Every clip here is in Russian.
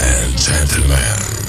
and gentlemen,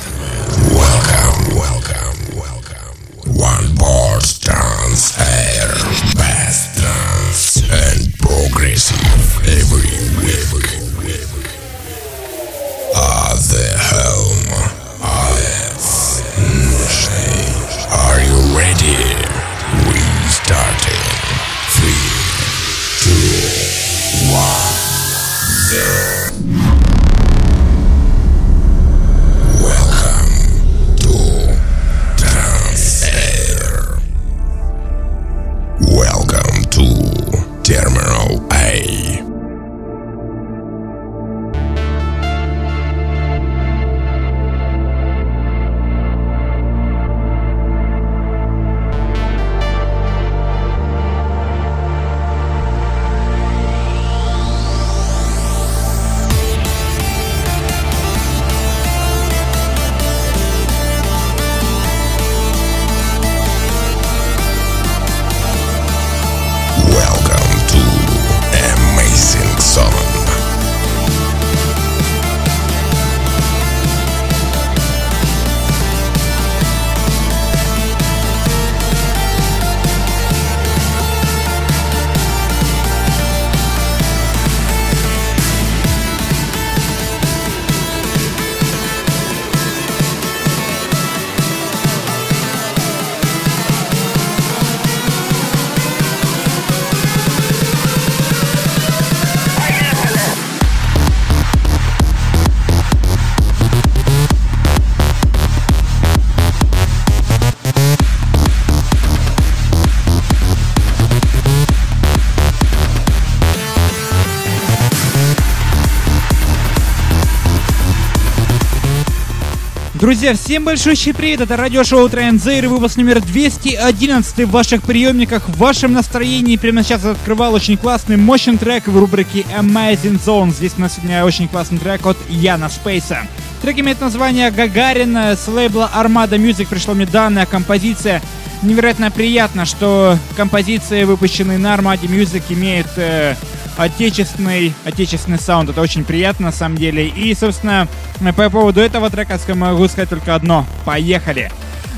Друзья, всем большущий привет, это радиошоу Транзейр, выпуск номер 211 в ваших приемниках, в вашем настроении. Прямо сейчас открывал очень классный, мощный трек в рубрике Amazing Zone. Здесь у нас сегодня очень классный трек от Яна Спейса. Трек имеет название Гагарин, с лейбла Armada Music пришла мне данная композиция. Невероятно приятно, что композиции, выпущенные на Armada Music, имеют э, отечественный, отечественный саунд. Это очень приятно на самом деле. И, собственно, по поводу этого трека могу сказать только одно. Поехали!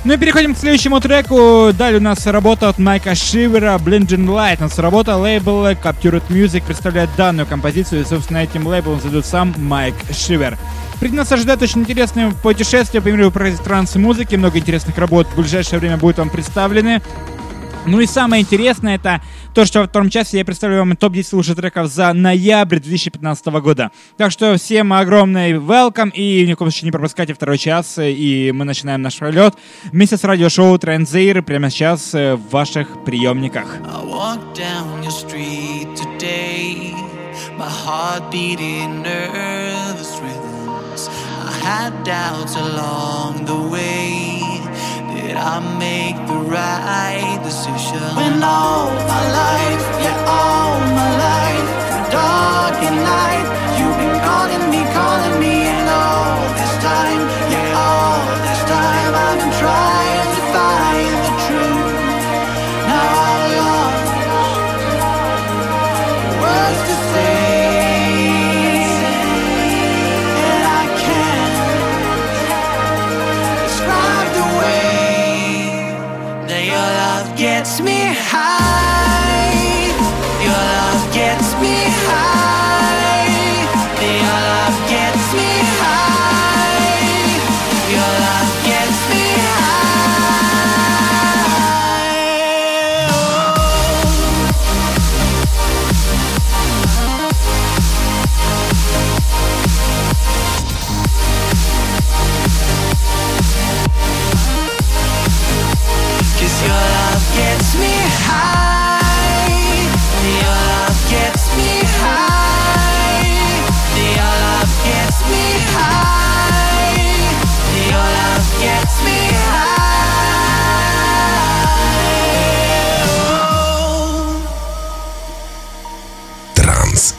Ну и переходим к следующему треку. Далее у нас работа от Майка Шивера, Blinding Light. У нас работа лейбл Captured Music представляет данную композицию. И, собственно, этим лейблом зайдет сам Майк Шивер. Впереди нас ожидает очень интересное путешествие по миру транс-музыки. Много интересных работ в ближайшее время будет вам представлены. Ну и самое интересное это то, что во втором часе я представлю вам топ-10 лучших треков за ноябрь 2015 года. Так что всем огромный welcome и ни в коем случае не пропускайте второй час. И мы начинаем наш пролет вместе с радиошоу Транзейр прямо сейчас э, в ваших приемниках. I had doubts along the way. Did I make the right decision? When all my life, yeah, all my life, through dark and light, you've been calling me, calling me, and all this time, yeah, all this time, I've been trying high.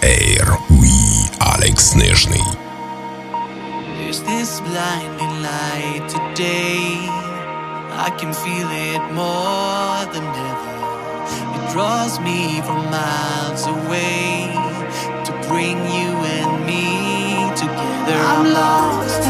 Air. We Alex Nижний. There's this blinding light today. I can feel it more than ever. It draws me from miles away to bring you and me together. I'm lost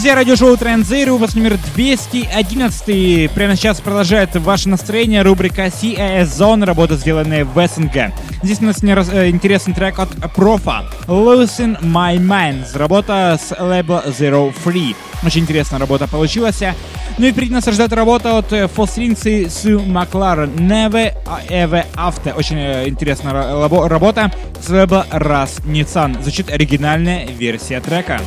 Друзья, радиошоу Транзейр, выпуск номер 211. Прямо сейчас продолжает ваше настроение рубрика CAS Zone, работа, сделанная в СНГ. Здесь у нас э, интересный трек от Профа, Losing My Mind, работа с лейбла Zero Free. Очень интересная работа получилась. Ну и впереди нас ждет работа от Фосринцы Су Макларен Never Ever After. Очень э, интересная работа с лейбла Раз Ницан. Звучит оригинальная версия трека.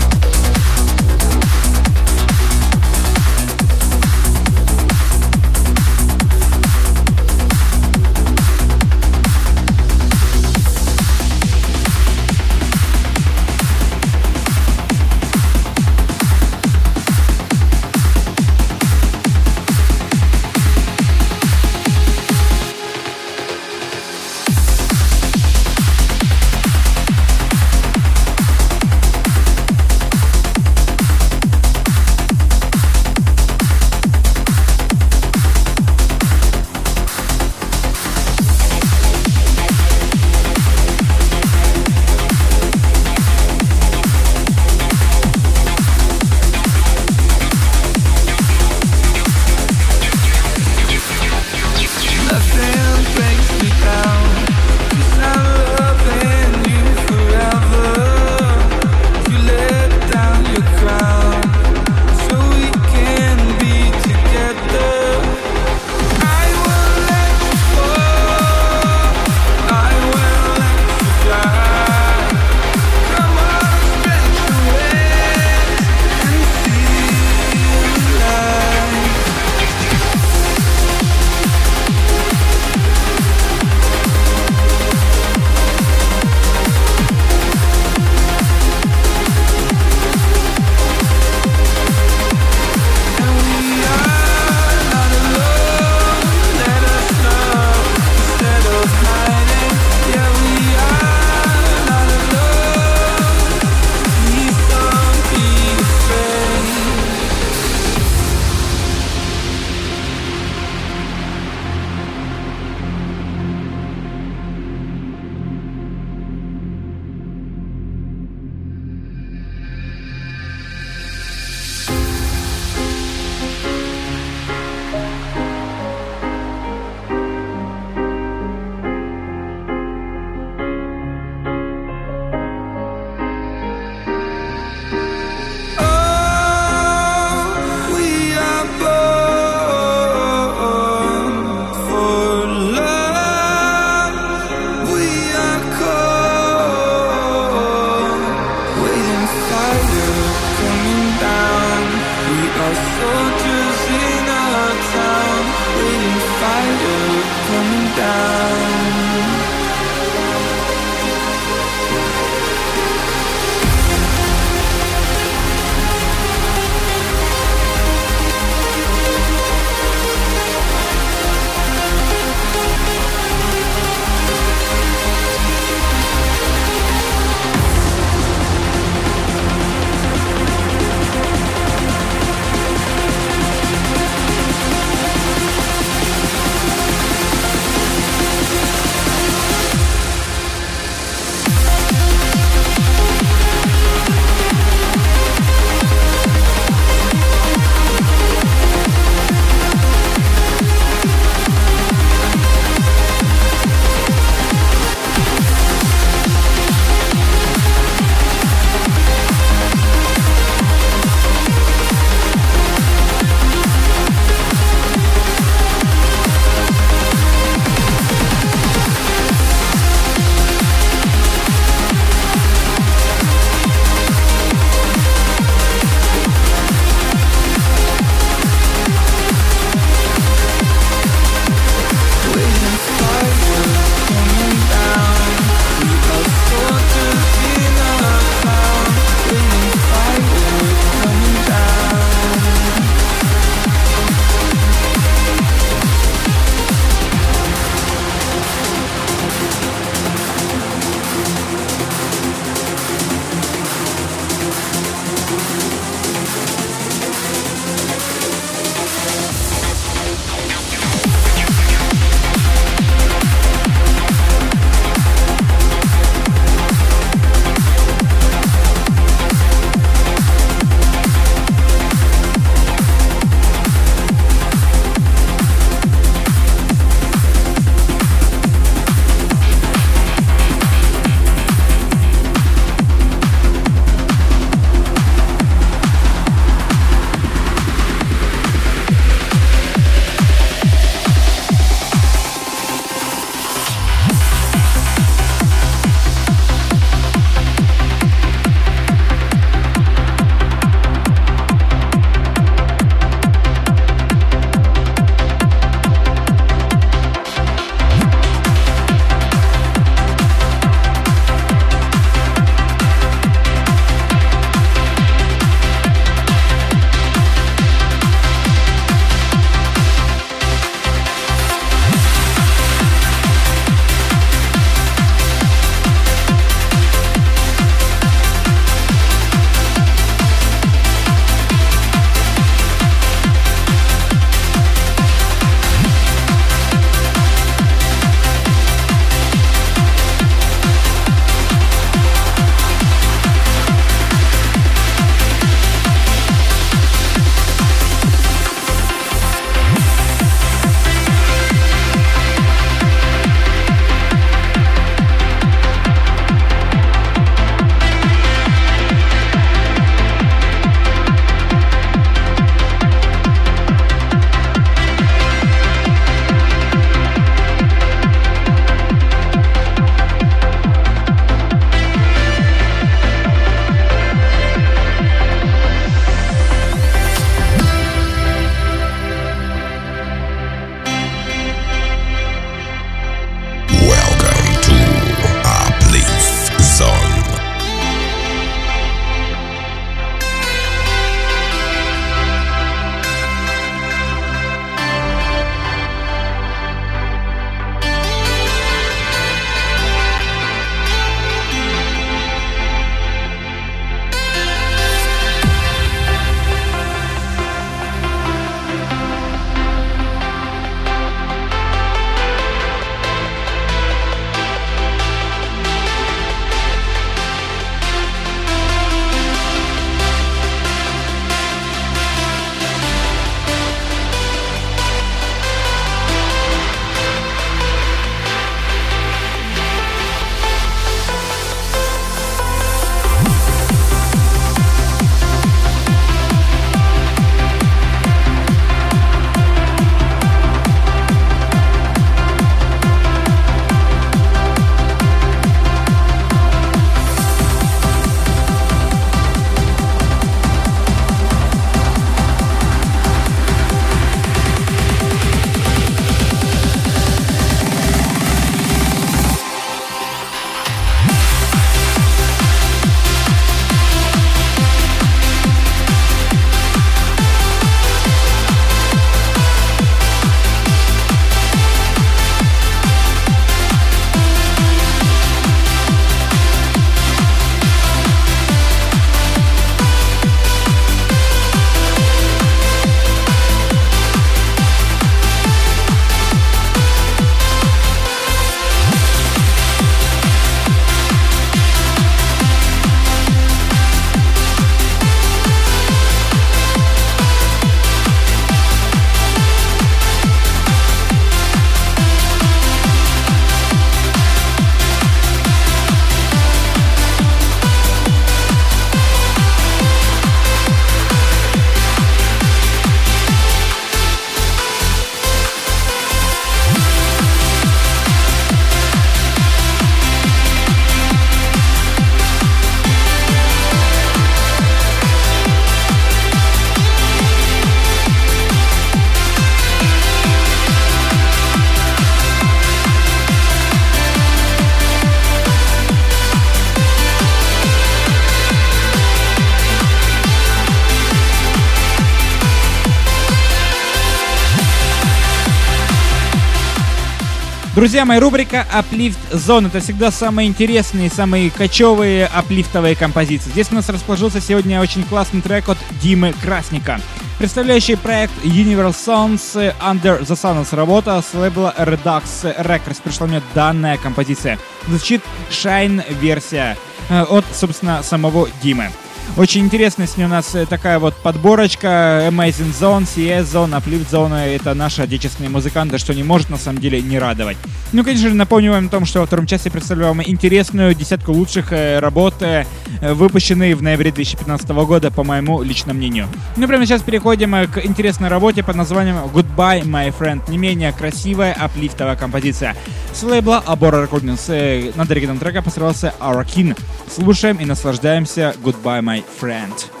Друзья мои, рубрика Uplift Zone. Это всегда самые интересные, самые кочевые аплифтовые композиции. Здесь у нас расположился сегодня очень классный трек от Димы Красника, представляющий проект Universal Sounds Under the Suns. Работа с лейбла Redux Records. Пришла мне данная композиция. Звучит Shine версия э, от, собственно, самого Димы. Очень интересная с ней у нас э, такая вот подборочка Amazing Zone, CS Zone, Uplift Zone. Это наши отечественные музыканты, что не может на самом деле не радовать. Ну, конечно же, напомню вам о том, что во втором части представляю вам интересную десятку лучших э, работ, э, выпущенные в ноябре 2015 года, по моему личному мнению. Ну, прямо сейчас переходим к интересной работе под названием Goodbye, My Friend. Не менее красивая аплифтовая композиция. С лейбла Abora Recordings над оригиналом трека постарался Arakin. Слушаем и наслаждаемся Goodbye, My Friend.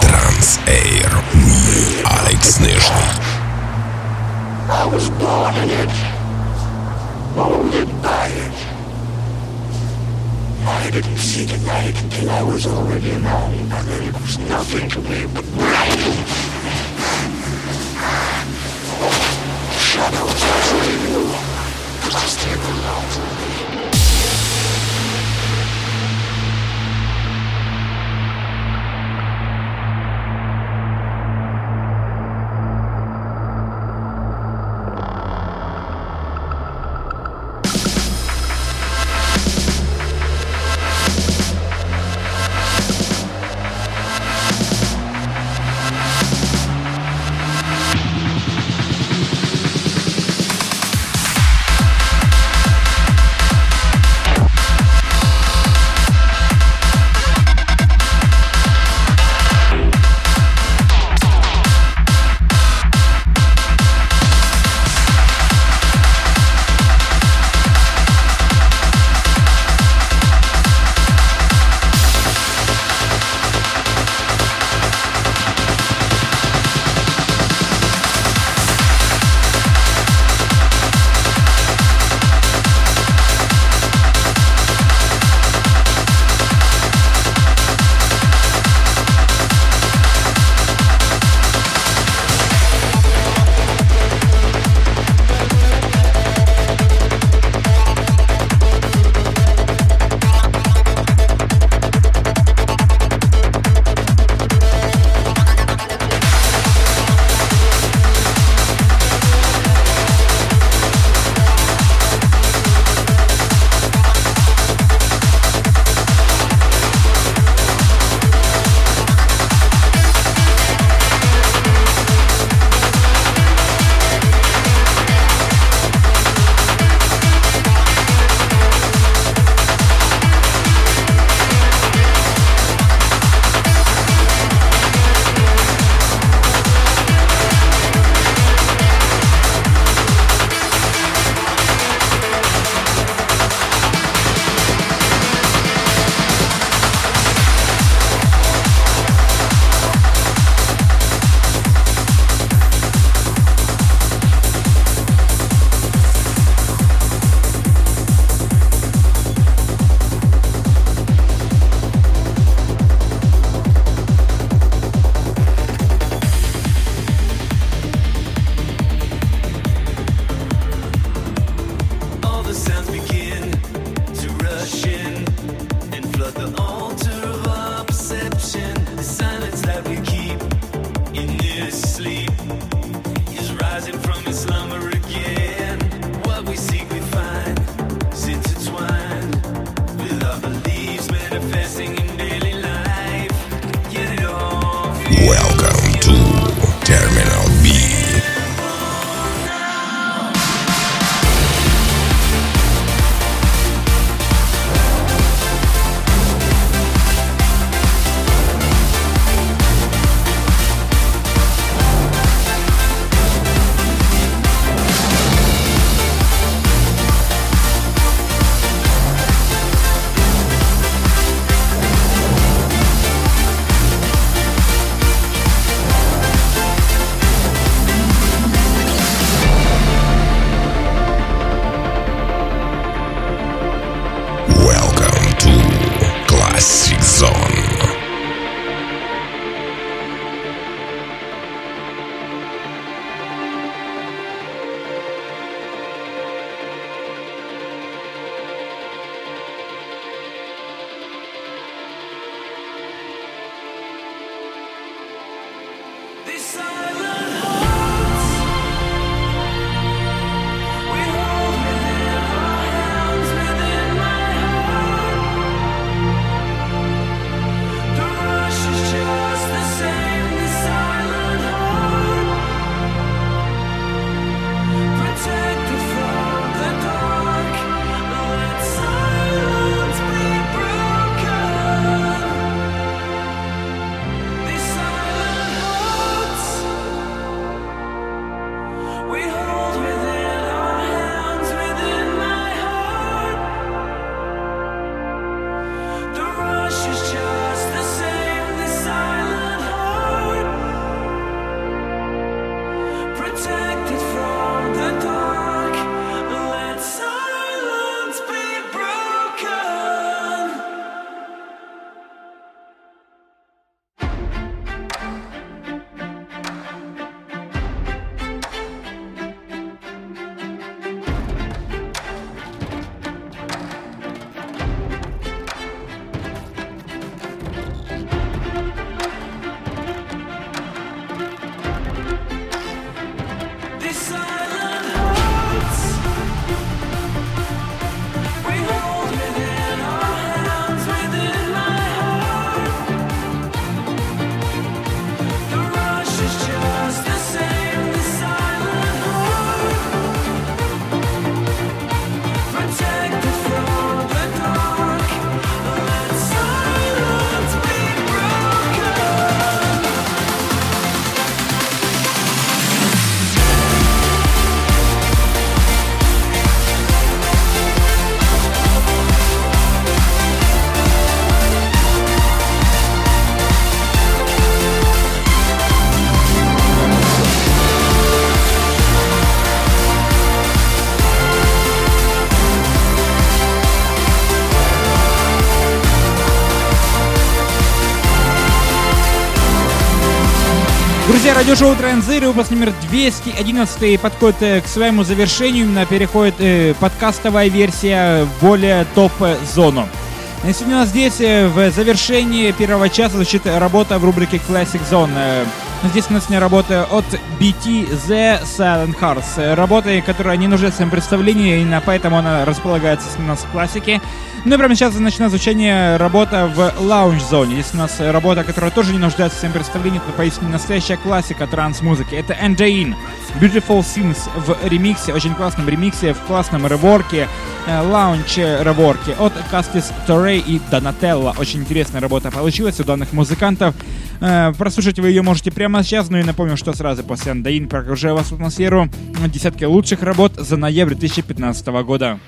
Транс Air Me, Алекс Нежный. I was born in it, molded by it. I didn't see the light until I was already alone, and then it was nothing to me but light. Shadows I still alone. Радиошоу Транзир, выпуск номер 211 подходит э, к своему завершению. Именно переходит э, подкастовая версия более топ-зону. Сегодня у нас здесь э, в завершении первого часа звучит работа в рубрике Classic Zone. Э, здесь у нас сегодня работа от BT The Silent Hearts. Работа, которая не нуждается в представлении, именно поэтому она располагается у нас в классике. Ну и прямо сейчас начинает звучание работа в лаунж-зоне. Здесь у нас работа, которая тоже не нуждается в своем представлении, это поистине настоящая классика транс-музыки. Это Anjain, Beautiful Scenes в ремиксе, очень классном ремиксе, в классном реворке, лаунч реворке от Кастис Торрей и Донателла. Очень интересная работа получилась у данных музыкантов. Э, прослушать вы ее можете прямо сейчас, ну и напомню, что сразу после Andain прогружаю вас в атмосферу десятки лучших работ за ноябрь 2015 года.